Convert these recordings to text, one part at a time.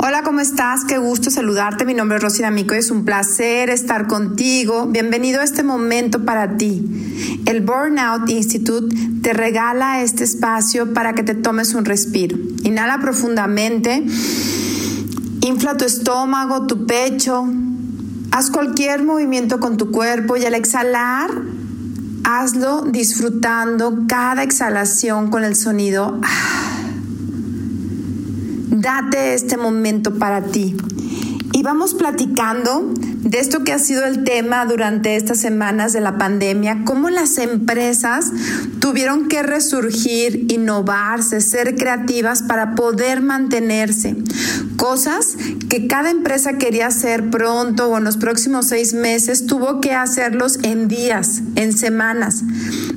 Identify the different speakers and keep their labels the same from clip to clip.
Speaker 1: Hola, ¿cómo estás? Qué gusto saludarte. Mi nombre es Rosy D'Amico y es un placer estar contigo. Bienvenido a este momento para ti. El Burnout Institute te regala este espacio para que te tomes un respiro. Inhala profundamente, infla tu estómago, tu pecho, haz cualquier movimiento con tu cuerpo y al exhalar, hazlo disfrutando cada exhalación con el sonido. Date este momento para ti. Y vamos platicando de esto que ha sido el tema durante estas semanas de la pandemia, cómo las empresas tuvieron que resurgir, innovarse, ser creativas para poder mantenerse. Cosas que cada empresa quería hacer pronto o en los próximos seis meses, tuvo que hacerlos en días, en semanas,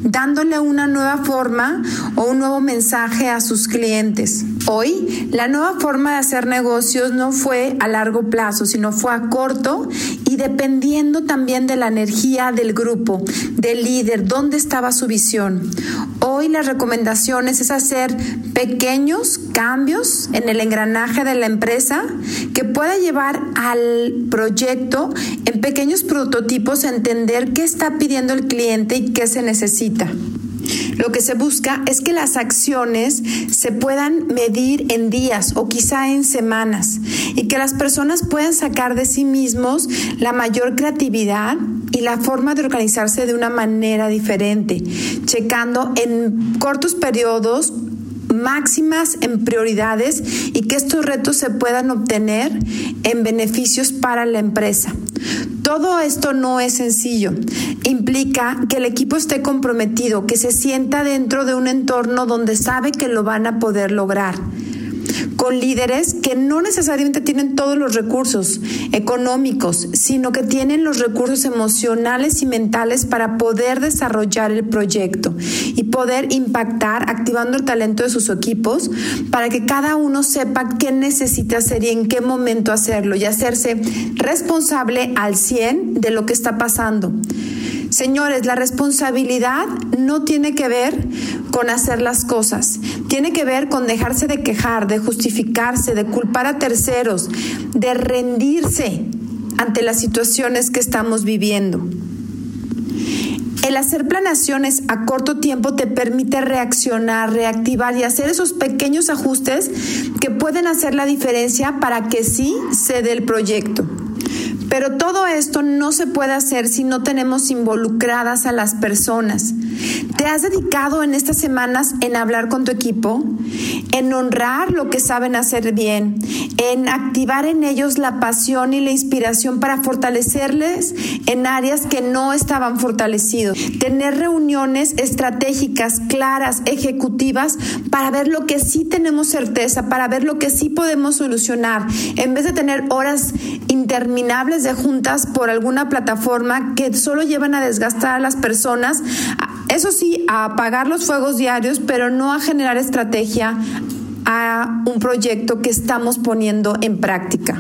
Speaker 1: dándole una nueva forma o un nuevo mensaje a sus clientes. Hoy, la nueva forma de hacer negocios no fue a largo plazo, sino fue a corto y dependiendo también de la energía del grupo, del líder, dónde estaba su visión. Hoy las recomendaciones es hacer pequeños cambios en el engranaje de la empresa que pueda llevar al proyecto en pequeños prototipos a entender qué está pidiendo el cliente y qué se necesita. Lo que se busca es que las acciones se puedan medir en días o quizá en semanas y que las personas puedan sacar de sí mismos la mayor creatividad y la forma de organizarse de una manera diferente, checando en cortos periodos máximas en prioridades y que estos retos se puedan obtener en beneficios para la empresa. Todo esto no es sencillo. Implica que el equipo esté comprometido, que se sienta dentro de un entorno donde sabe que lo van a poder lograr con líderes que no necesariamente tienen todos los recursos económicos, sino que tienen los recursos emocionales y mentales para poder desarrollar el proyecto y poder impactar activando el talento de sus equipos para que cada uno sepa qué necesita hacer y en qué momento hacerlo y hacerse responsable al 100 de lo que está pasando. Señores, la responsabilidad no tiene que ver con hacer las cosas, tiene que ver con dejarse de quejar, de justificarse, de culpar a terceros, de rendirse ante las situaciones que estamos viviendo. El hacer planaciones a corto tiempo te permite reaccionar, reactivar y hacer esos pequeños ajustes que pueden hacer la diferencia para que sí se dé el proyecto. Pero todo esto no se puede hacer si no tenemos involucradas a las personas. ¿Te has dedicado en estas semanas en hablar con tu equipo? En honrar lo que saben hacer bien, en activar en ellos la pasión y la inspiración para fortalecerles en áreas que no estaban fortalecidos. Tener reuniones estratégicas, claras, ejecutivas, para ver lo que sí tenemos certeza, para ver lo que sí podemos solucionar, en vez de tener horas interminables de juntas por alguna plataforma que solo llevan a desgastar a las personas, eso sí, a apagar los fuegos diarios, pero no a generar estrategia a un proyecto que estamos poniendo en práctica.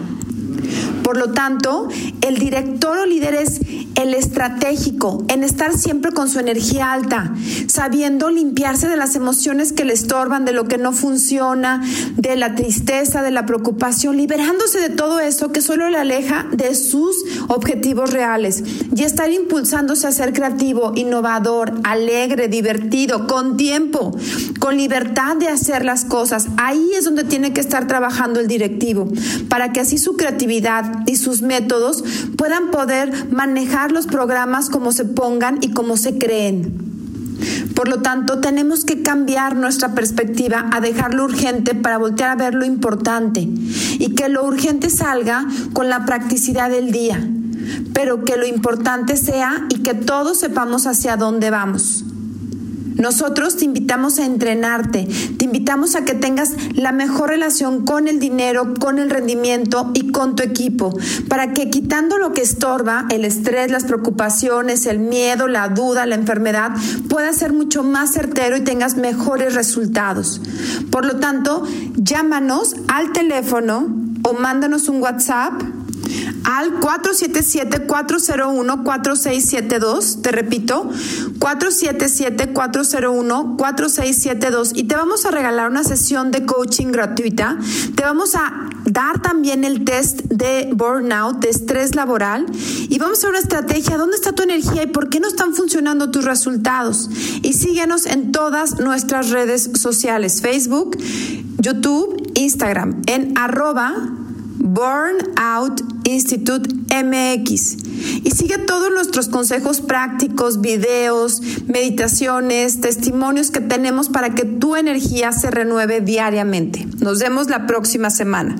Speaker 1: Por lo tanto, el director o líder es el estratégico, en estar siempre con su energía alta, sabiendo limpiarse de las emociones que le estorban, de lo que no funciona, de la tristeza, de la preocupación, liberándose de todo eso que solo le aleja de sus objetivos reales y estar impulsándose a ser creativo, innovador, alegre, divertido, con tiempo, con libertad de hacer las cosas. Ahí es donde tiene que estar trabajando el directivo, para que así su creatividad y sus métodos puedan poder manejar los programas como se pongan y como se creen. Por lo tanto, tenemos que cambiar nuestra perspectiva a dejar lo urgente para voltear a ver lo importante y que lo urgente salga con la practicidad del día, pero que lo importante sea y que todos sepamos hacia dónde vamos. Nosotros te invitamos a entrenarte, te invitamos a que tengas la mejor relación con el dinero, con el rendimiento y con tu equipo, para que quitando lo que estorba, el estrés, las preocupaciones, el miedo, la duda, la enfermedad, puedas ser mucho más certero y tengas mejores resultados. Por lo tanto, llámanos al teléfono o mándanos un WhatsApp al 477-401-4672. Te repito, 477-401-4672 y te vamos a regalar una sesión de coaching gratuita. Te vamos a dar también el test de burnout, de estrés laboral y vamos a una estrategia. ¿Dónde está tu energía y por qué no están funcionando tus resultados? Y síguenos en todas nuestras redes sociales, Facebook, YouTube, Instagram, en arroba Burnout Institute MX. Y sigue todos nuestros consejos prácticos, videos, meditaciones, testimonios que tenemos para que tu energía se renueve diariamente. Nos vemos la próxima semana.